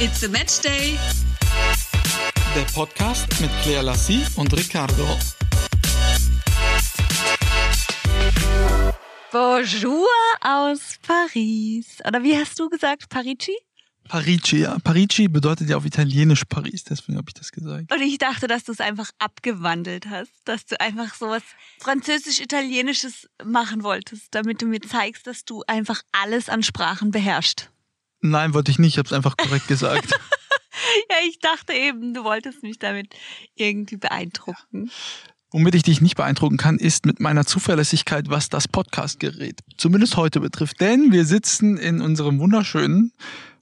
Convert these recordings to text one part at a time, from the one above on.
It's a Match Day. Der Podcast mit Claire Lassie und Ricardo. Bonjour aus Paris. Oder wie hast du gesagt? Parigi? Parigi, ja. Parigi bedeutet ja auf Italienisch Paris, deswegen habe ich das gesagt. Und ich dachte, dass du es einfach abgewandelt hast, dass du einfach sowas französisch-italienisches machen wolltest, damit du mir zeigst, dass du einfach alles an Sprachen beherrschst. Nein, wollte ich nicht, ich habe es einfach korrekt gesagt. Ja, ich dachte eben, du wolltest mich damit irgendwie beeindrucken. Womit ich dich nicht beeindrucken kann, ist mit meiner Zuverlässigkeit, was das Podcastgerät zumindest heute betrifft. Denn wir sitzen in unserem wunderschönen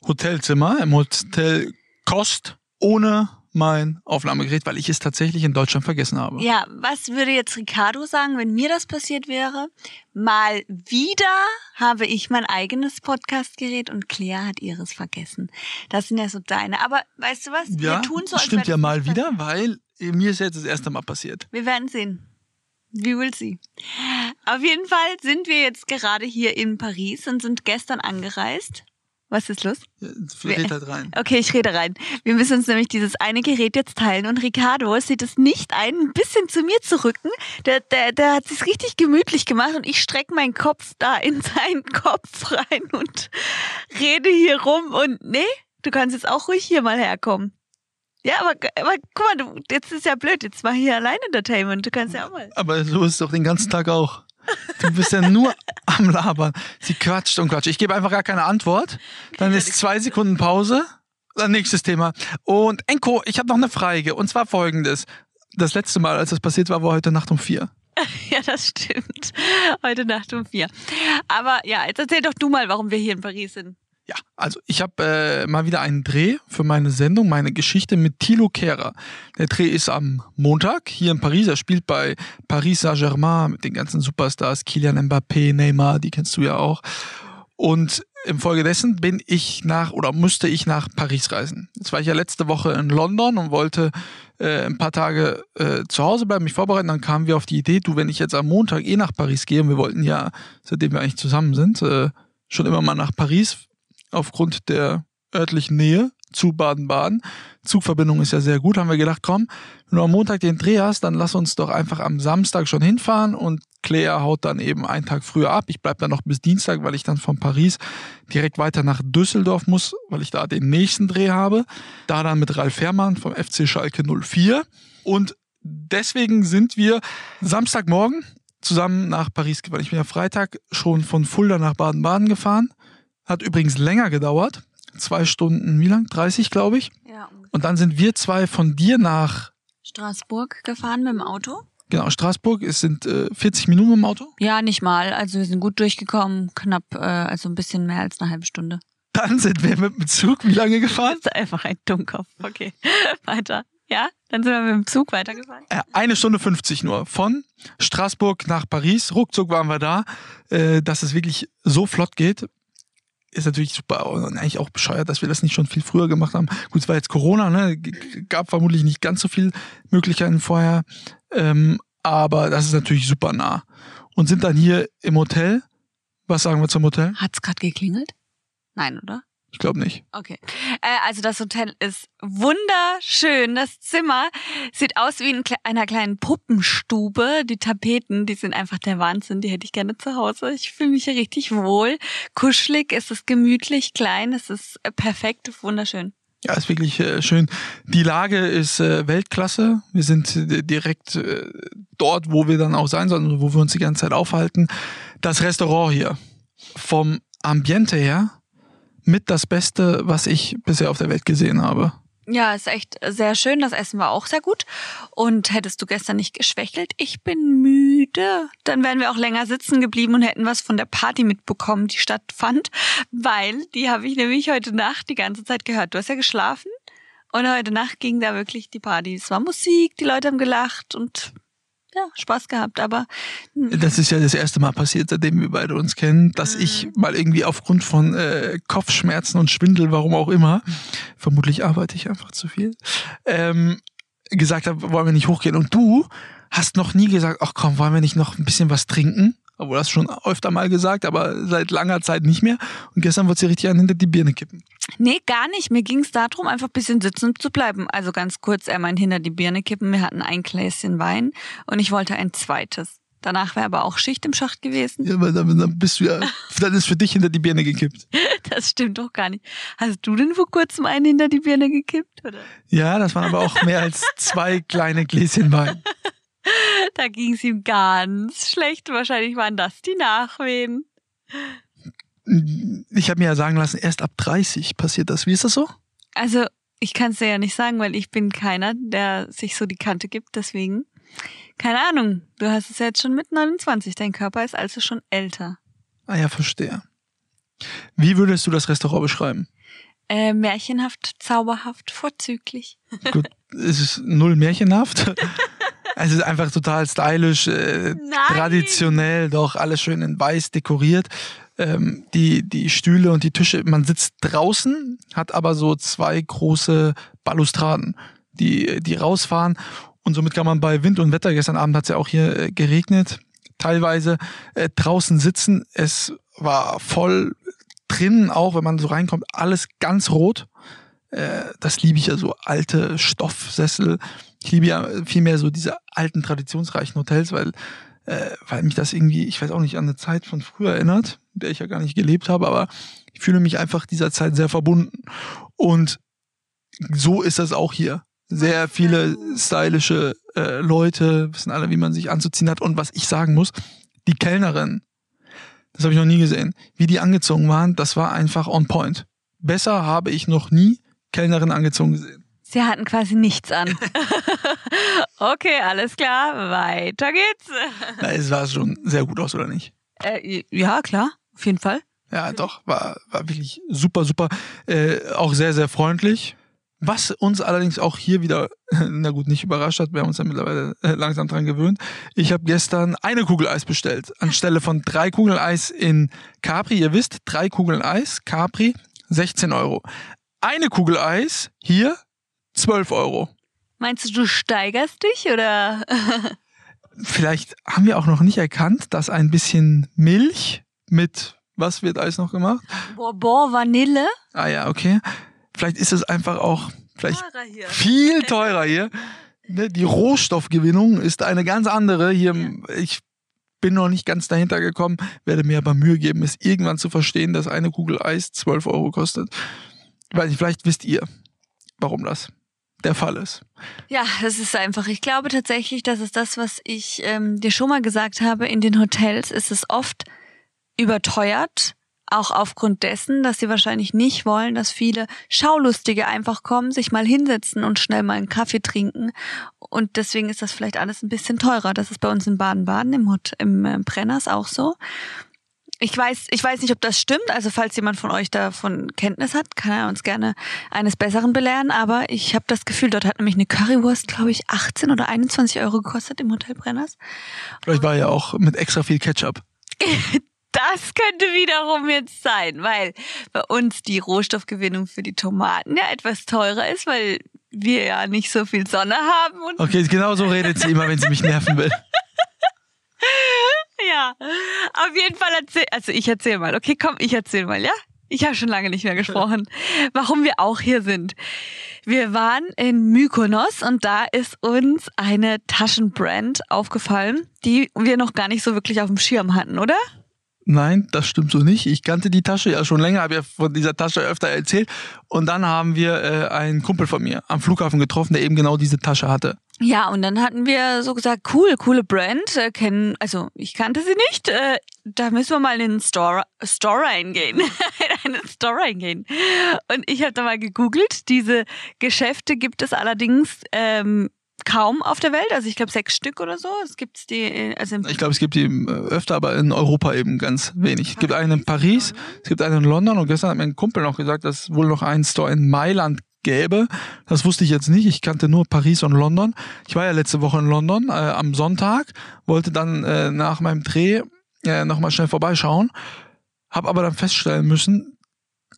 Hotelzimmer im Hotel Kost ohne mein Aufnahmegerät, weil ich es tatsächlich in Deutschland vergessen habe. Ja, was würde jetzt Ricardo sagen, wenn mir das passiert wäre? Mal wieder habe ich mein eigenes Podcastgerät und Claire hat ihres vergessen. Das sind ja so deine. Aber weißt du was? Ja, wir tun so, stimmt ja mal wieder, weil mir ist jetzt das erste Mal passiert. Wir werden sehen. We will see. Auf jeden Fall sind wir jetzt gerade hier in Paris und sind gestern angereist. Was ist los? Red halt rein. Okay, ich rede rein. Wir müssen uns nämlich dieses eine Gerät jetzt teilen und Ricardo sieht es nicht ein, ein bisschen zu mir zu rücken. Der, der, der hat sich richtig gemütlich gemacht und ich strecke meinen Kopf da in seinen Kopf rein und rede hier rum und nee, du kannst jetzt auch ruhig hier mal herkommen. Ja, aber, aber guck mal, du, jetzt ist ja blöd, jetzt ich hier allein Entertainment, du kannst ja auch mal. Aber so ist es doch den ganzen Tag auch. Du bist ja nur am Labern. Sie quatscht und quatscht. Ich gebe einfach gar keine Antwort. Dann ist zwei Sekunden Pause. Dann nächstes Thema. Und Enko, ich habe noch eine Frage. Und zwar folgendes. Das letzte Mal, als das passiert war, war heute Nacht um vier. Ja, das stimmt. Heute Nacht um vier. Aber ja, jetzt erzähl doch du mal, warum wir hier in Paris sind. Ja, also ich habe äh, mal wieder einen Dreh für meine Sendung, meine Geschichte mit Thilo Kehrer. Der Dreh ist am Montag hier in Paris. Er spielt bei Paris Saint-Germain mit den ganzen Superstars, Kylian Mbappé, Neymar, die kennst du ja auch. Und infolgedessen bin ich nach oder musste ich nach Paris reisen. Jetzt war ich ja letzte Woche in London und wollte äh, ein paar Tage äh, zu Hause bleiben, mich vorbereiten. Dann kamen wir auf die Idee, du, wenn ich jetzt am Montag eh nach Paris gehe, und wir wollten ja, seitdem wir eigentlich zusammen sind, äh, schon immer mal nach Paris aufgrund der örtlichen Nähe zu Baden-Baden. Zugverbindung ist ja sehr gut, haben wir gedacht, komm, wenn du am Montag den Dreh hast, dann lass uns doch einfach am Samstag schon hinfahren und Claire haut dann eben einen Tag früher ab. Ich bleib dann noch bis Dienstag, weil ich dann von Paris direkt weiter nach Düsseldorf muss, weil ich da den nächsten Dreh habe. Da dann mit Ralf Herrmann vom FC Schalke 04. Und deswegen sind wir Samstagmorgen zusammen nach Paris gefahren. Ich bin ja Freitag schon von Fulda nach Baden-Baden gefahren. Hat übrigens länger gedauert. Zwei Stunden, wie lang? 30, glaube ich. Ja. Und dann sind wir zwei von dir nach, Straßburg gefahren mit dem Auto? genau, Straßburg. Es sind äh, 40 Minuten im Auto. Ja, nicht mal. Also wir sind gut durchgekommen, knapp, äh, also ein bisschen mehr als eine halbe Stunde. Dann sind wir mit dem Zug wie lange gefahren? Das ist einfach ein Dummkopf. Okay, weiter. Ja, dann sind wir mit dem Zug weitergefahren. Äh, eine Stunde 50 nur. Von Straßburg nach Paris. Ruckzuck waren wir da. Äh, dass es wirklich so flott geht, ist natürlich super und eigentlich auch bescheuert, dass wir das nicht schon viel früher gemacht haben. Gut, es war jetzt Corona, ne? Gab vermutlich nicht ganz so viel Möglichkeiten vorher. Ähm, aber das ist natürlich super nah. Und sind dann hier im Hotel. Was sagen wir zum Hotel? Hat's gerade geklingelt? Nein, oder? Ich glaube nicht. Okay. Äh, also das Hotel ist wunderschön. Das Zimmer sieht aus wie in einer kleinen Puppenstube. Die Tapeten, die sind einfach der Wahnsinn. Die hätte ich gerne zu Hause. Ich fühle mich hier richtig wohl. Kuschelig, es ist gemütlich, klein, es ist äh, perfekt, wunderschön. Ja, ist wirklich äh, schön. Die Lage ist äh, Weltklasse. Wir sind äh, direkt äh, dort, wo wir dann auch sein sollen, wo wir uns die ganze Zeit aufhalten. Das Restaurant hier, vom Ambiente her, mit das Beste, was ich bisher auf der Welt gesehen habe. Ja, ist echt sehr schön. Das Essen war auch sehr gut. Und hättest du gestern nicht geschwächelt, ich bin müde, dann wären wir auch länger sitzen geblieben und hätten was von der Party mitbekommen, die stattfand. Weil die habe ich nämlich heute Nacht die ganze Zeit gehört. Du hast ja geschlafen. Und heute Nacht ging da wirklich die Party. Es war Musik, die Leute haben gelacht und ja, Spaß gehabt. Aber hm, Das ist ja das erste Mal passiert, seitdem wir beide uns kennen, dass ich mal irgendwie aufgrund von äh, Kopfschmerzen und Schwindel, warum auch immer, vermutlich arbeite ich einfach zu viel, ähm, gesagt habe, wollen wir nicht hochgehen. Und du hast noch nie gesagt, ach komm, wollen wir nicht noch ein bisschen was trinken? Obwohl das schon öfter mal gesagt, aber seit langer Zeit nicht mehr. Und gestern wurde sie richtig einen hinter die Birne kippen. Nee, gar nicht. Mir ging es darum, einfach ein bisschen sitzen zu bleiben. Also ganz kurz, er meint hinter die Birne kippen. Wir hatten ein Gläschen Wein und ich wollte ein zweites. Danach wäre aber auch Schicht im Schacht gewesen. Ja, aber dann, dann bist du ja, dann ist für dich hinter die Birne gekippt. Das stimmt doch gar nicht. Hast du denn vor kurzem einen hinter die Birne gekippt, oder? Ja, das waren aber auch mehr als zwei kleine Gläschen Wein. Da ging es ihm ganz schlecht. Wahrscheinlich waren das die Nachwehen. Ich habe mir ja sagen lassen, erst ab 30 passiert das. Wie ist das so? Also, ich kann es dir ja nicht sagen, weil ich bin keiner, der sich so die Kante gibt. Deswegen, keine Ahnung. Du hast es ja jetzt schon mit 29. Dein Körper ist also schon älter. Ah ja, verstehe. Wie würdest du das Restaurant beschreiben? Äh, märchenhaft, zauberhaft, vorzüglich. Gut, es ist null märchenhaft. Es ist einfach total stylisch, äh, traditionell, doch alles schön in weiß dekoriert. Ähm, die, die Stühle und die Tische, man sitzt draußen, hat aber so zwei große Balustraden, die, die rausfahren. Und somit kann man bei Wind und Wetter, gestern Abend hat es ja auch hier äh, geregnet, teilweise äh, draußen sitzen. Es war voll drinnen auch, wenn man so reinkommt, alles ganz rot. Äh, das liebe ich ja so alte Stoffsessel. Ich liebe ja vielmehr so diese alten traditionsreichen Hotels, weil äh, weil mich das irgendwie, ich weiß auch nicht, an eine Zeit von früher erinnert, in der ich ja gar nicht gelebt habe, aber ich fühle mich einfach dieser Zeit sehr verbunden. Und so ist das auch hier. Sehr viele stylische äh, Leute, wissen alle, wie man sich anzuziehen hat. Und was ich sagen muss, die Kellnerin, das habe ich noch nie gesehen, wie die angezogen waren, das war einfach on point. Besser habe ich noch nie Kellnerin angezogen gesehen. Sie hatten quasi nichts an. okay, alles klar, weiter geht's. Na, es sah schon sehr gut aus, oder nicht? Äh, ja, klar, auf jeden Fall. Ja, doch, war, war wirklich super, super. Äh, auch sehr, sehr freundlich. Was uns allerdings auch hier wieder, na gut, nicht überrascht hat, wir haben uns ja mittlerweile äh, langsam dran gewöhnt. Ich habe gestern eine Kugel Eis bestellt, anstelle von drei Kugeln Eis in Capri. Ihr wisst, drei Kugeln Eis, Capri, 16 Euro. Eine Kugel Eis hier 12 Euro. Meinst du, du steigerst dich oder? Vielleicht haben wir auch noch nicht erkannt, dass ein bisschen Milch mit, was wird Eis noch gemacht? Bourbon Vanille. Ah ja, okay. Vielleicht ist es einfach auch vielleicht teurer viel teurer hier. Ne, die Rohstoffgewinnung ist eine ganz andere. Hier, ich bin noch nicht ganz dahinter gekommen, werde mir aber Mühe geben, es irgendwann zu verstehen, dass eine Kugel Eis 12 Euro kostet. Nicht, vielleicht wisst ihr, warum das der Fall ist. Ja, das ist einfach. Ich glaube tatsächlich, das ist das, was ich ähm, dir schon mal gesagt habe. In den Hotels ist es oft überteuert, auch aufgrund dessen, dass sie wahrscheinlich nicht wollen, dass viele Schaulustige einfach kommen, sich mal hinsetzen und schnell mal einen Kaffee trinken. Und deswegen ist das vielleicht alles ein bisschen teurer. Das ist bei uns in Baden-Baden im, Hot im äh, Brenners auch so ich weiß, ich weiß nicht, ob das stimmt. Also falls jemand von euch davon Kenntnis hat, kann er uns gerne eines Besseren belehren. Aber ich habe das Gefühl, dort hat nämlich eine Currywurst, glaube ich, 18 oder 21 Euro gekostet im Hotel Brenners. Vielleicht war ja auch mit extra viel Ketchup. das könnte wiederum jetzt sein, weil bei uns die Rohstoffgewinnung für die Tomaten ja etwas teurer ist, weil wir ja nicht so viel Sonne haben. okay, genau so redet sie immer, wenn sie mich nerven will. ja, auf jeden Fall erzähl, also ich erzähl mal. Okay, komm, ich erzähl mal, ja? Ich habe schon lange nicht mehr gesprochen, warum wir auch hier sind. Wir waren in Mykonos und da ist uns eine Taschenbrand aufgefallen, die wir noch gar nicht so wirklich auf dem Schirm hatten, oder? Nein, das stimmt so nicht. Ich kannte die Tasche ja schon länger, habe ja von dieser Tasche öfter erzählt. Und dann haben wir äh, einen Kumpel von mir am Flughafen getroffen, der eben genau diese Tasche hatte. Ja, und dann hatten wir so gesagt, cool, coole Brand, äh, kennen, also ich kannte sie nicht, äh, da müssen wir mal in den Store, Store reingehen, in einen Store reingehen. Und ich habe da mal gegoogelt, diese Geschäfte gibt es allerdings ähm, kaum auf der Welt, also ich glaube sechs Stück oder so. Es gibt die, äh, also ich glaube, es gibt die äh, öfter, aber in Europa eben ganz wenig. Es gibt einen in Paris, es gibt einen in London und gestern hat mir ein Kumpel noch gesagt, dass es wohl noch einen Store in Mailand gäbe. Das wusste ich jetzt nicht. Ich kannte nur Paris und London. Ich war ja letzte Woche in London äh, am Sonntag, wollte dann äh, nach meinem Dreh äh, nochmal schnell vorbeischauen, habe aber dann feststellen müssen,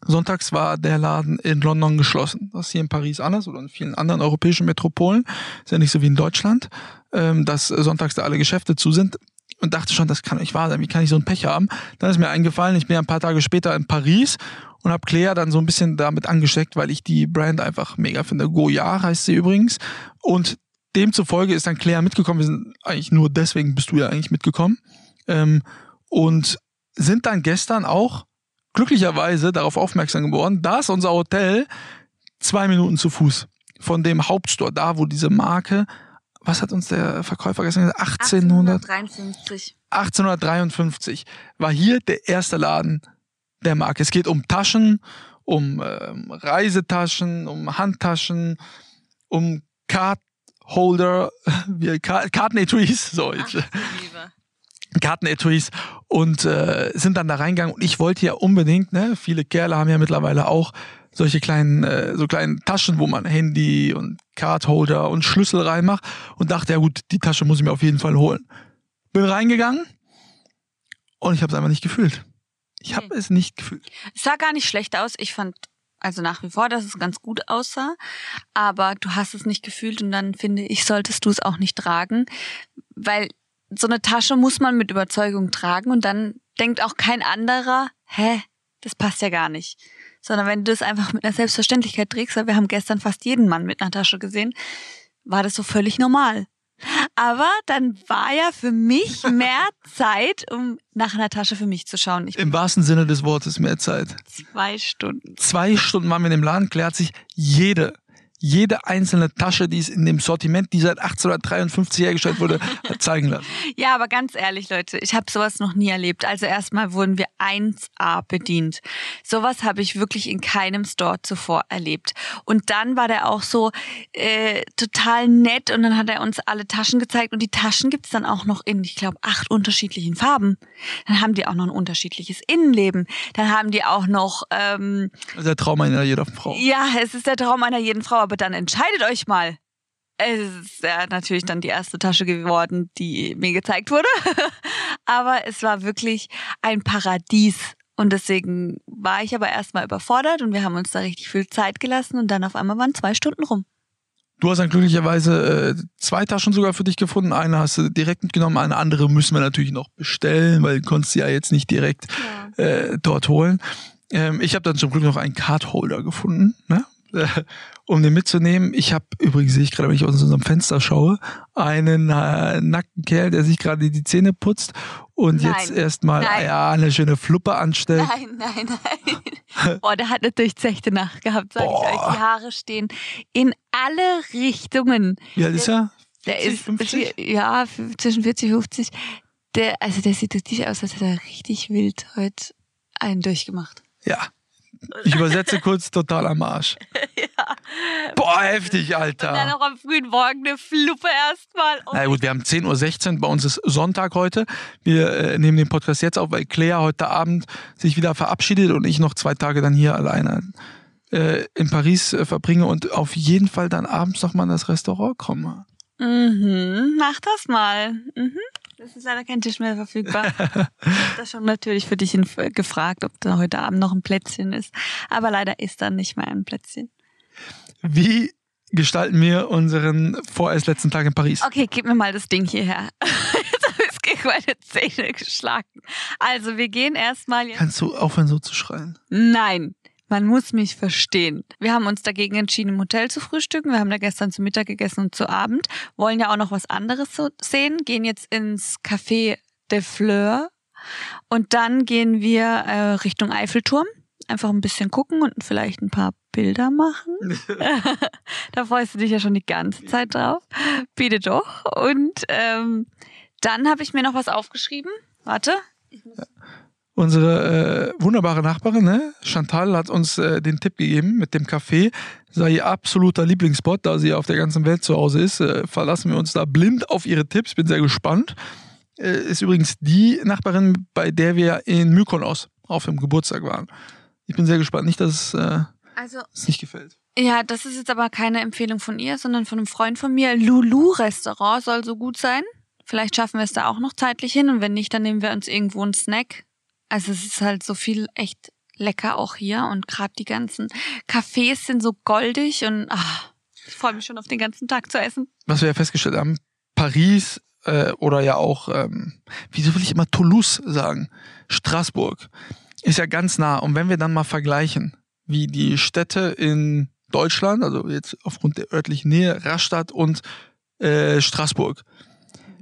sonntags war der Laden in London geschlossen. Das ist hier in Paris anders oder in vielen anderen europäischen Metropolen. Ist ja nicht so wie in Deutschland, ähm, dass sonntags da alle Geschäfte zu sind und dachte schon, das kann nicht wahr sein. Wie kann ich so ein Pech haben? Dann ist mir eingefallen, ich bin ein paar Tage später in Paris und habe Claire dann so ein bisschen damit angesteckt, weil ich die Brand einfach mega finde. Goyard heißt sie übrigens. Und demzufolge ist dann Claire mitgekommen. Wir sind eigentlich nur deswegen bist du ja eigentlich mitgekommen. Ähm, und sind dann gestern auch glücklicherweise darauf aufmerksam geworden, dass unser Hotel zwei Minuten zu Fuß von dem Hauptstore, da wo diese Marke, was hat uns der Verkäufer gestern gesagt? 1800, 1853. 1853 war hier der erste Laden der Marke. Es geht um Taschen, um ähm, Reisetaschen, um Handtaschen, um Cardholder, wie Ka- Kartenetuis, so jetzt. Kartenetuis und äh, sind dann da reingegangen und ich wollte ja unbedingt, ne, viele Kerle haben ja mittlerweile auch solche kleinen, äh, so kleinen Taschen, wo man Handy und Cardholder und Schlüssel reinmacht und dachte, ja gut, die Tasche muss ich mir auf jeden Fall holen. Bin reingegangen und ich habe es einfach nicht gefühlt. Ich habe Nee. es nicht gefühlt. Es sah gar nicht schlecht aus. Ich fand also nach wie vor, dass es ganz gut aussah. Aber du hast es nicht gefühlt und dann finde ich, solltest du es auch nicht tragen. Weil so eine Tasche muss man mit Überzeugung tragen und dann denkt auch kein anderer, hä, das passt ja gar nicht. Sondern wenn du das einfach mit einer Selbstverständlichkeit trägst, weil wir haben gestern fast jeden Mann mit einer Tasche gesehen, war das so völlig normal. Aber dann war ja für mich mehr Zeit, um nach einer Tasche für mich zu schauen. Ich Im wahrsten Sinne des Wortes mehr Zeit. zwei Stunden. Zwei Stunden waren wir in dem Laden, klärt sich jede, jede einzelne Tasche, die es in dem Sortiment, die seit 1853 hergestellt wurde, zeigen lassen. Ja, aber ganz ehrlich, Leute, ich habe sowas noch nie erlebt. Also erstmal wurden wir 1A bedient. Sowas habe ich wirklich in keinem Store zuvor erlebt. Und dann war der auch so äh, total nett und dann hat er uns alle Taschen gezeigt und die Taschen gibt's dann auch noch in, ich glaube, acht unterschiedlichen Farben. Dann haben die auch noch ein unterschiedliches Innenleben. Dann haben die auch noch ähm, Das ist der Traum einer jeder Frau. ja, es ist der Traum einer jeden Frau, aber dann entscheidet euch mal. Es ist ja natürlich dann die erste Tasche geworden, die mir gezeigt wurde. aber es war wirklich ein Paradies. Und deswegen war ich aber erstmal überfordert und wir haben uns da richtig viel Zeit gelassen und dann auf einmal waren zwei Stunden rum. Du hast dann glücklicherweise äh, zwei Taschen sogar für dich gefunden. Eine hast du direkt mitgenommen, eine andere müssen wir natürlich noch bestellen, weil du konntest sie ja jetzt nicht direkt äh, dort holen. Ähm, ich habe dann zum Glück noch einen Cardholder gefunden, ne? Äh, um den mitzunehmen. Ich habe übrigens, sehe ich gerade, wenn ich aus unserem Fenster schaue, einen äh, nackten Kerl, der sich gerade die Zähne putzt und Nein. jetzt erstmal ja, eine schöne Fluppe anstellt. Nein, nein, nein. Boah, der hat eine durchzechte Nacht gehabt, sag ich Boah. euch. Die Haare stehen in alle Richtungen. Wie alt ist er? Der 40, ist 50? ja zwischen 40 und 50. Der, also der sieht richtig aus, als hätte er richtig wild heute einen durchgemacht. Ja. Ich übersetze kurz total am Arsch. Boah, heftig, Alter. Dann auch am frühen Morgen eine Fluppe erstmal. Oh, Na gut, wir haben 10.16 Uhr, bei uns ist Sonntag heute. Wir äh, nehmen den Podcast jetzt auf, weil Claire heute Abend sich wieder verabschiedet und ich noch zwei Tage dann hier alleine äh, in Paris äh, verbringe und auf jeden Fall dann abends nochmal in das Restaurant komme. Mhm, mach das mal. Mhm. Das ist leider kein Tisch mehr verfügbar. ich das schon natürlich für dich in, gefragt, ob da heute Abend noch ein Plätzchen ist. Aber leider ist da nicht mehr ein Plätzchen. Wie gestalten wir unseren vorerst letzten Tag in Paris? Okay, gib mir mal das Ding hierher. Jetzt habe ich gegen meine Zähne geschlagen. Also, wir gehen erstmal jetzt. Kannst du aufhören so zu schreien? Nein, man muss mich verstehen. Wir haben uns dagegen entschieden, im Hotel zu frühstücken. Wir haben da gestern zu Mittag gegessen und zu Abend. Wollen ja auch noch was anderes sehen. Gehen jetzt ins Café de Fleur. Und dann gehen wir äh, Richtung Eiffelturm. Einfach ein bisschen gucken und vielleicht ein paar Bilder machen. da freust du dich ja schon die ganze Zeit drauf. Bitte doch. Und ähm, dann habe ich mir noch was aufgeschrieben. Warte. Unsere äh, wunderbare Nachbarin, ne? Chantal, hat uns äh, den Tipp gegeben mit dem Café. Sei ihr absoluter Lieblingsspot, da sie auf der ganzen Welt zu Hause ist. Äh, verlassen wir uns da blind auf ihre Tipps. Bin sehr gespannt. Äh, ist übrigens die Nachbarin, bei der wir in Mykonos auf dem Geburtstag waren. Ich bin sehr gespannt. Nicht, dass es, äh, Also es nicht gefällt. Ja, das ist jetzt aber keine Empfehlung von ihr, sondern von einem Freund von mir. Lulu Restaurant soll so gut sein. Vielleicht schaffen wir es da auch noch zeitlich hin und wenn nicht, dann nehmen wir uns irgendwo einen Snack. Also es ist halt so viel echt lecker auch hier und gerade die ganzen Cafés sind so goldig und ach, ich freue mich schon auf den ganzen Tag zu essen. Was wir ja festgestellt haben, Paris äh, oder ja auch, ähm, wieso will ich immer Toulouse sagen? Straßburg. ist ja ganz nah. Und wenn wir dann mal vergleichen, wie die Städte in Deutschland, also jetzt aufgrund der örtlichen Nähe, Rastatt und äh, Straßburg,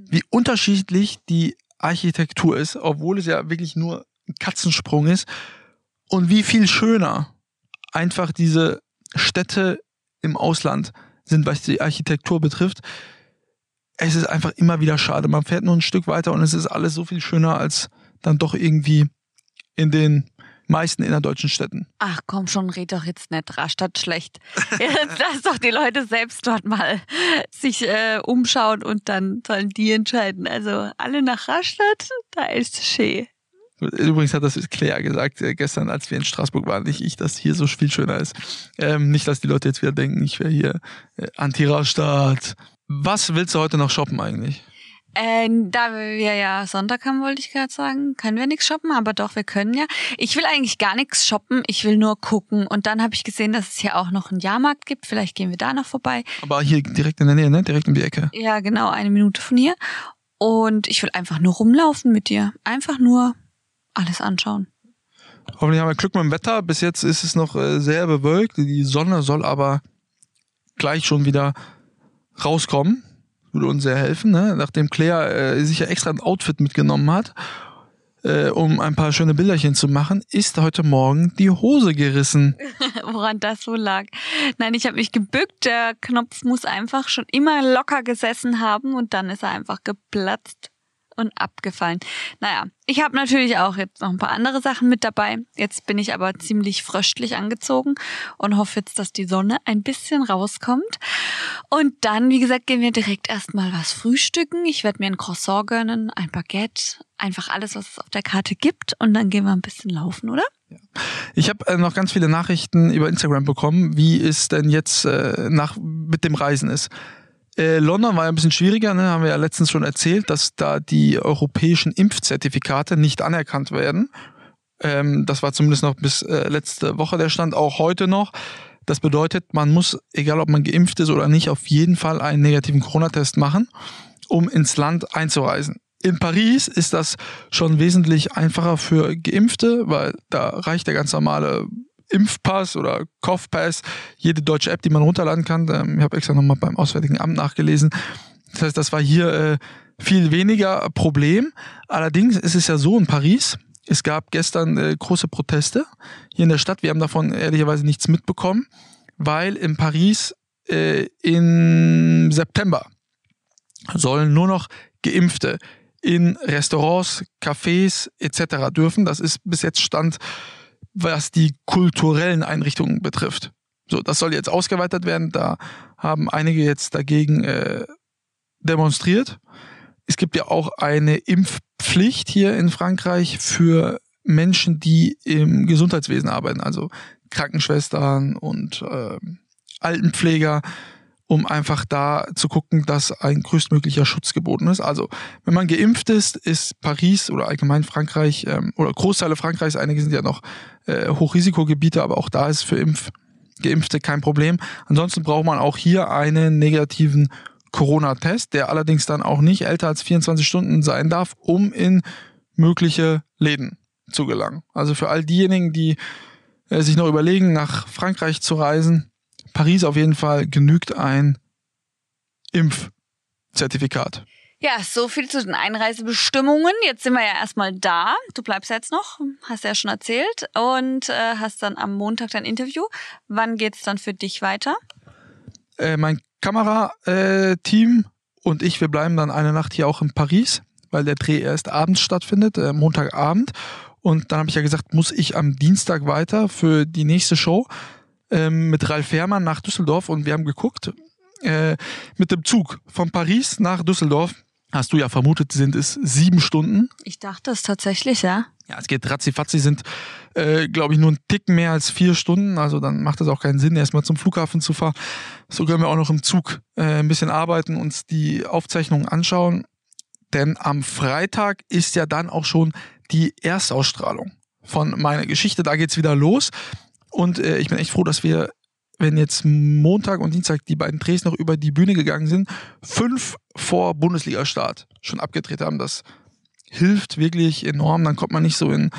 wie unterschiedlich die Architektur ist, obwohl es ja wirklich nur Katzensprung ist und wie viel schöner einfach diese Städte im Ausland sind, was die Architektur betrifft. Es ist einfach immer wieder schade. Man fährt nur ein Stück weiter und es ist alles so viel schöner als dann doch irgendwie in den meisten innerdeutschen Städten. Ach komm schon, red doch jetzt nicht Rastatt schlecht. Jetzt lass doch die Leute selbst dort mal sich äh, umschauen und dann sollen die entscheiden. Also alle nach Rastatt, da ist schön. Übrigens hat das Claire gesagt äh, gestern, als wir in Straßburg waren, nicht ich, dass hier so viel schöner ist. Ähm, nicht, dass die Leute jetzt wieder denken, ich wäre hier äh, Anti-Rastatt. Was willst du heute noch shoppen eigentlich? Äh, da wir ja Sonntag haben, wollte ich gerade sagen, können wir nichts shoppen, aber doch, wir können ja. Ich will eigentlich gar nichts shoppen, ich will nur gucken. Und dann habe ich gesehen, dass es hier auch noch einen Jahrmarkt gibt. Vielleicht gehen wir da noch vorbei. Aber hier direkt in der Nähe, ne? Direkt um die Ecke. Ja, genau, eine Minute von hier. Und ich will einfach nur rumlaufen mit dir. Einfach nur alles anschauen. Hoffentlich haben wir Glück mit dem Wetter. Bis jetzt ist es noch äh, sehr bewölkt. Die Sonne soll aber gleich schon wieder rauskommen. Würde uns sehr helfen, ne? nachdem Claire äh, sich ja extra ein Outfit mitgenommen hat, äh, um ein paar schöne Bilderchen zu machen, ist heute Morgen die Hose gerissen. Woran das wohl lag? Nein, ich habe mich gebückt. Der Knopf muss einfach schon immer locker gesessen haben und dann ist er einfach geplatzt und abgefallen. Naja, ich habe natürlich auch jetzt noch ein paar andere Sachen mit dabei. Jetzt bin ich aber ziemlich fröstlich angezogen und hoffe jetzt, dass die Sonne ein bisschen rauskommt. Und dann, wie gesagt, gehen wir direkt erstmal was frühstücken. Ich werde mir ein Croissant gönnen, ein Baguette, einfach alles, was es auf der Karte gibt. Und dann gehen wir ein bisschen laufen, oder? Ich habe äh, noch ganz viele Nachrichten über Instagram bekommen, wie es denn jetzt äh, nach mit dem Reisen ist. Äh, London war ja ein bisschen schwieriger, ne? haben wir ja letztens schon erzählt, dass da die europäischen Impfzertifikate nicht anerkannt werden. Ähm, das war zumindest noch bis äh, letzte Woche der Stand, auch heute noch. Das bedeutet, man muss, egal ob man geimpft ist oder nicht, auf jeden Fall einen negativen Corona-Test machen, um ins Land einzureisen. In Paris ist das schon wesentlich einfacher für Geimpfte, weil da reicht der ganz normale Impfpass oder Kopfpass, jede deutsche App, die man runterladen kann. Ähm, ich habe extra nochmal beim Auswärtigen Amt nachgelesen. Das heißt, das war hier äh, viel weniger Problem. Allerdings ist es ja so in Paris, es gab gestern äh, große Proteste hier in der Stadt. Wir haben davon ehrlicherweise nichts mitbekommen, weil in Paris äh, im September sollen nur noch Geimpfte in Restaurants, Cafés etc. dürfen. Das ist bis jetzt Stand was die kulturellen Einrichtungen betrifft. So, das soll jetzt ausgeweitet werden. Da haben einige jetzt dagegen äh, demonstriert. Es gibt ja auch eine Impfpflicht hier in Frankreich für Menschen, die im Gesundheitswesen arbeiten, also Krankenschwestern und äh, Altenpfleger um einfach da zu gucken, dass ein größtmöglicher Schutz geboten ist. Also wenn man geimpft ist, ist Paris oder allgemein Frankreich ähm, oder Großteile Frankreichs, einige sind ja noch äh, Hochrisikogebiete, aber auch da ist für Impf Geimpfte kein Problem. Ansonsten braucht man auch hier einen negativen Corona-Test, der allerdings dann auch nicht älter als 24 Stunden sein darf, um in mögliche Läden zu gelangen. Also für all diejenigen, die äh, sich noch überlegen, nach Frankreich zu reisen, Paris auf jeden Fall genügt ein Impfzertifikat. Ja, so viel zu den Einreisebestimmungen. Jetzt sind wir ja erstmal da. Du bleibst jetzt noch, hast ja schon erzählt und äh, hast dann am Montag dein Interview. Wann geht's dann für dich weiter? Äh, mein Kamerateam äh, und ich, wir bleiben dann eine Nacht hier auch in Paris, weil der Dreh erst abends stattfindet, äh, Montagabend. Und dann habe ich ja gesagt, muss ich am Dienstag weiter für die nächste Show ähm, mit Ralf Herrmann nach Düsseldorf und wir haben geguckt, äh, mit dem Zug von Paris nach Düsseldorf, hast du ja vermutet, sind es sieben Stunden. Ich dachte es tatsächlich, ja. Ja, es geht ratzifatzi, sind, äh, glaube ich, nur ein Tick mehr als vier Stunden. Also dann macht es auch keinen Sinn, erstmal zum Flughafen zu fahren. So können wir auch noch im Zug äh, ein bisschen arbeiten, uns die Aufzeichnungen anschauen. Denn am Freitag ist ja dann auch schon die Erstausstrahlung von meiner Geschichte. Da geht's wieder los. Und äh, ich bin echt froh, dass wir, wenn jetzt Montag und Dienstag die beiden Drehs noch über die Bühne gegangen sind, fünf vor Bundesliga-Start schon abgedreht haben. Das hilft wirklich enorm. Dann kommt man nicht so in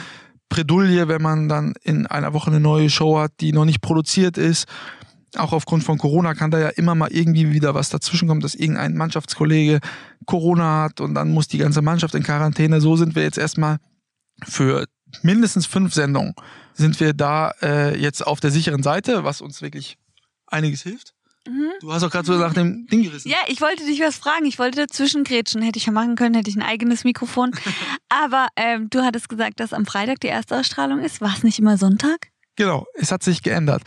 Bredouille, wenn man dann in einer Woche eine neue Show hat, die noch nicht produziert ist. Auch aufgrund von Corona kann da ja immer mal irgendwie wieder was dazwischenkommen, dass irgendein Mannschaftskollege Corona hat und dann muss die ganze Mannschaft in Quarantäne. So sind wir jetzt erstmal für mindestens fünf Sendungen sind wir da äh, jetzt auf der sicheren Seite, was uns wirklich einiges hilft. Mhm. Du hast auch gerade so nach dem Ding gerissen. Ja, ich wollte dich was fragen. Ich wollte dazwischen grätschen. Hätte ich ja machen können, hätte ich ein eigenes Mikrofon. Aber ähm, du hattest gesagt, dass am Freitag die erste Ausstrahlung ist. War es nicht immer Sonntag? Genau, es hat sich geändert.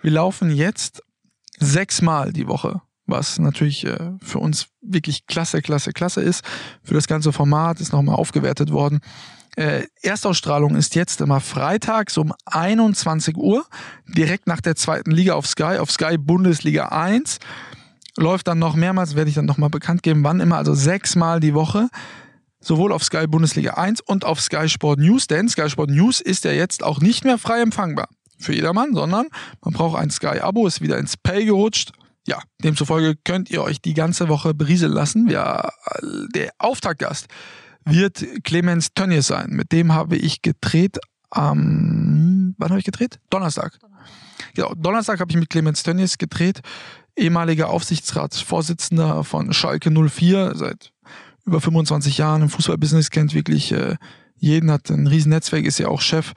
Wir laufen jetzt sechsmal die Woche, was natürlich äh, für uns wirklich klasse, klasse, klasse ist. Für das ganze Format ist nochmal aufgewertet worden. Äh, Erstausstrahlung ist jetzt immer freitags um 21 Uhr, direkt nach der zweiten Liga auf Sky, auf Sky Bundesliga 1. Läuft dann noch mehrmals, werde ich dann nochmal bekannt geben, wann immer, also sechsmal die Woche. Sowohl auf Sky Bundesliga 1 und auf Sky Sport News, denn Sky Sport News ist ja jetzt auch nicht mehr frei empfangbar für jedermann, sondern man braucht ein Sky-Abo, ist wieder ins Pay gerutscht. Ja, demzufolge könnt ihr euch die ganze Woche berieseln lassen. Ja, der Auftaktgast wird Clemens Tönnies sein. Mit dem habe ich gedreht am, wann habe ich gedreht? Donnerstag. Genau, Donnerstag habe ich mit Clemens Tönnies gedreht, ehemaliger Aufsichtsratsvorsitzender von Schalke 04, seit über 25 Jahren im Fußballbusiness, kennt wirklich äh, jeden, hat ein riesen Netzwerk, ist ja auch Chef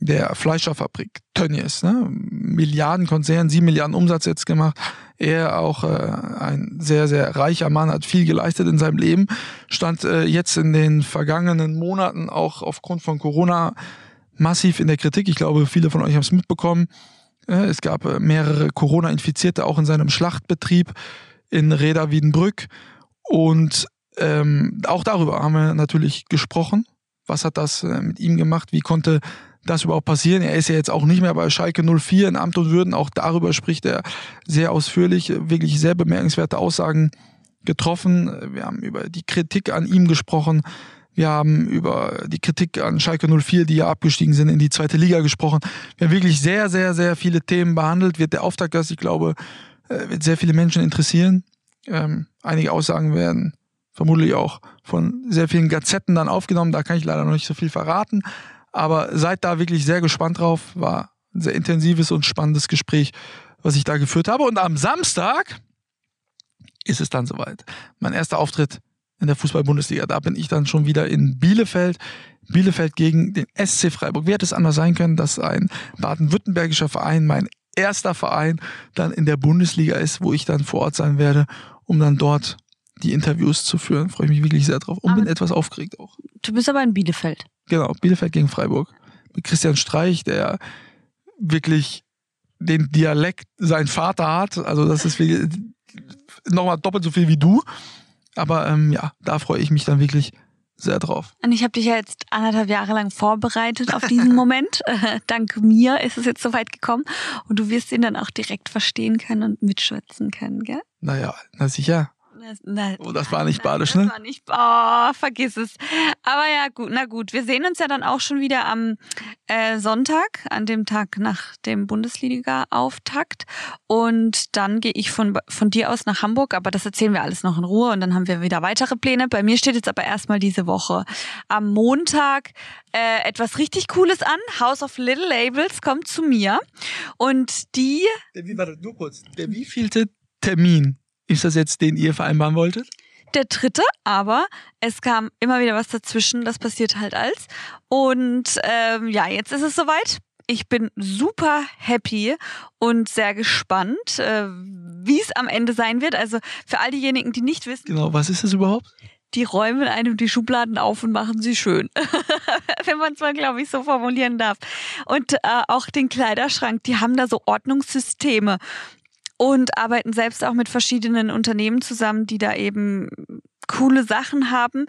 der Fleischerfabrik Tönnies, ne? Milliardenkonzern, sieben Milliarden Umsatz jetzt gemacht. Er auch äh, ein sehr, sehr reicher Mann, hat viel geleistet in seinem Leben, stand äh, jetzt in den vergangenen Monaten auch aufgrund von Corona massiv in der Kritik. Ich glaube, viele von euch haben es mitbekommen. Äh, es gab äh, mehrere Corona-Infizierte auch in seinem Schlachtbetrieb in Reda Wiedenbrück. Und ähm, auch darüber haben wir natürlich gesprochen. Was hat das äh, mit ihm gemacht? Wie konnte das überhaupt passieren. Er ist ja jetzt auch nicht mehr bei Schalke 04 in Amt und Würden. Auch darüber spricht er sehr ausführlich, wirklich sehr bemerkenswerte Aussagen getroffen. Wir haben über die Kritik an ihm gesprochen. Wir haben über die Kritik an Schalke 04, die ja abgestiegen sind, in die zweite Liga gesprochen. Wir haben wirklich sehr, sehr, sehr viele Themen behandelt. Wird der Auftaktgast, ich glaube, äh, wird sehr viele Menschen interessieren. Ähm, einige Aussagen werden vermutlich auch von sehr vielen Gazetten dann aufgenommen. Da kann ich leider noch nicht so viel verraten. Aber seid da wirklich sehr gespannt drauf. War ein sehr intensives und spannendes Gespräch, was ich da geführt habe. Und am Samstag ist es dann soweit. Mein erster Auftritt in der Fußball-Bundesliga. Da bin ich dann schon wieder in Bielefeld. Bielefeld gegen den SC Freiburg. Wie hätte es anders sein können, dass ein baden-württembergischer Verein, mein erster Verein, dann in der Bundesliga ist, wo ich dann vor Ort sein werde, um dann dort die Interviews zu führen. Freue ich mich wirklich sehr drauf und aber bin etwas aufgeregt auch. Du bist aber in Bielefeld. Genau, Bielefeld gegen Freiburg. Mit Christian Streich, der wirklich den Dialekt sein Vater hat. Also das ist nochmal doppelt so viel wie du. Aber ähm, ja, da freue ich mich dann wirklich sehr drauf. Und ich habe dich ja jetzt anderthalb Jahre lang vorbereitet auf diesen Moment. Äh, dank mir ist es jetzt soweit gekommen. Und du wirst ihn dann auch direkt verstehen können und mitschwätzen können, gell? Naja, na sicher. Na, oh, das war nicht badisch, ne? Das war nicht, oh, vergiss es. Aber ja, gut, na gut. Wir sehen uns ja dann auch schon wieder am äh, Sonntag, an dem Tag nach dem Bundesliga-Auftakt. Und dann gehe ich von, von dir aus nach Hamburg, aber das erzählen wir alles noch in Ruhe und dann haben wir wieder weitere Pläne. Bei mir steht jetzt aber erstmal diese Woche am Montag äh, etwas richtig Cooles an. House of Little Labels kommt zu mir. Und die. Der, wie, warte, nur kurz. Der wievielte Termin ist das jetzt, den ihr vereinbaren wolltet? Der dritte, aber es kam immer wieder was dazwischen, das passiert halt als. Und ähm, ja, jetzt ist es soweit. Ich bin super happy und sehr gespannt, äh, wie es am Ende sein wird. Also für all diejenigen, die nicht wissen. Genau, was ist es überhaupt? die räumen einem die Schubladen auf und machen sie schön. Wenn man es mal, glaube ich, so formulieren darf. Und äh, auch den Kleiderschrank, die haben da so Ordnungssysteme und arbeiten selbst auch mit verschiedenen Unternehmen zusammen, die da eben coole Sachen haben.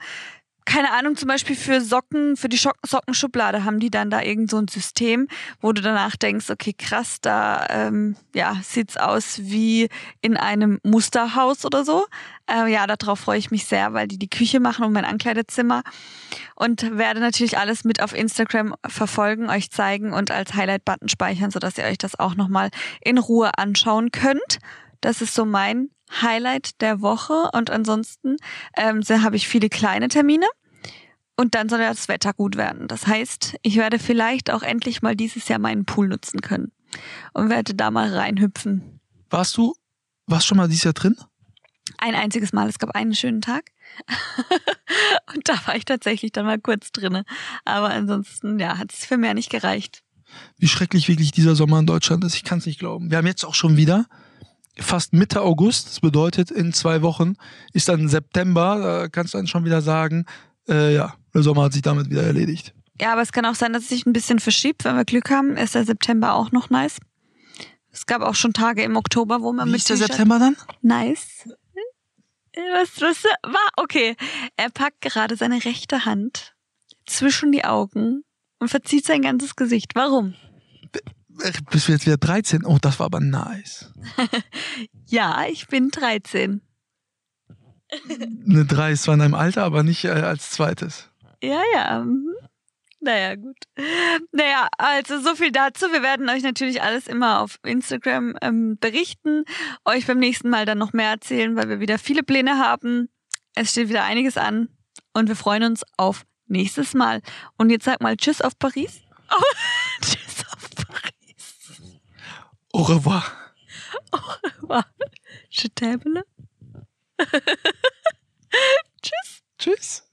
Keine Ahnung, zum Beispiel für Socken, für die Sockenschublade haben die dann da irgend so ein System, wo du danach denkst, okay, krass, da ähm, ja, sieht's aus wie in einem Musterhaus oder so. Äh, ja, darauf freue ich mich sehr, weil die die Küche machen und mein Ankleidezimmer und werde natürlich alles mit auf Instagram verfolgen, euch zeigen und als Highlight-Button speichern, sodass ihr euch das auch nochmal in Ruhe anschauen könnt. Das ist so mein Highlight der Woche und ansonsten ähm, habe ich viele kleine Termine. Und dann soll ja das Wetter gut werden. Das heißt, ich werde vielleicht auch endlich mal dieses Jahr meinen Pool nutzen können und werde da mal reinhüpfen. Warst du, warst schon mal dieses Jahr drin? Ein einziges Mal. Es gab einen schönen Tag. und da war ich tatsächlich dann mal kurz drinne. Aber ansonsten, ja, hat es für mehr nicht gereicht. Wie schrecklich wirklich dieser Sommer in Deutschland ist. Ich kann es nicht glauben. Wir haben jetzt auch schon wieder fast Mitte August. Das bedeutet, in zwei Wochen ist dann September. Da kannst du dann schon wieder sagen, äh, ja, der Sommer hat sich damit wieder erledigt. Ja, aber es kann auch sein, dass es sich ein bisschen verschiebt. Wenn wir Glück haben, ist der September auch noch nice. Es gab auch schon Tage im Oktober, wo man Wie mit ist der September dann? Nice. Was, was war? Okay. Er packt gerade seine rechte Hand zwischen die Augen und verzieht sein ganzes Gesicht. Warum? Bist du jetzt wieder 13? Oh, das war aber nice. Ja, ich bin 13. Eine 3 ist zwar in deinem Alter, aber nicht äh, als zweites. Ja, ja. mhm. Naja, gut. Naja, also so viel dazu. Wir werden euch natürlich alles immer auf Instagram ähm, berichten, euch beim nächsten Mal dann noch mehr erzählen, weil wir wieder viele Pläne haben. Es steht wieder einiges an und wir freuen uns auf nächstes Mal. Und jetzt sag mal Tschüss auf Paris. Oh, tschüss auf Paris. Au revoir. Je t'aime. Tschüss. Tschüss.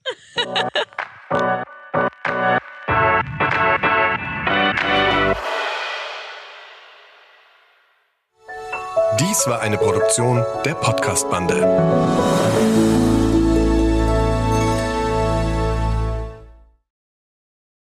Dies war eine Produktion der Podcast-Bande.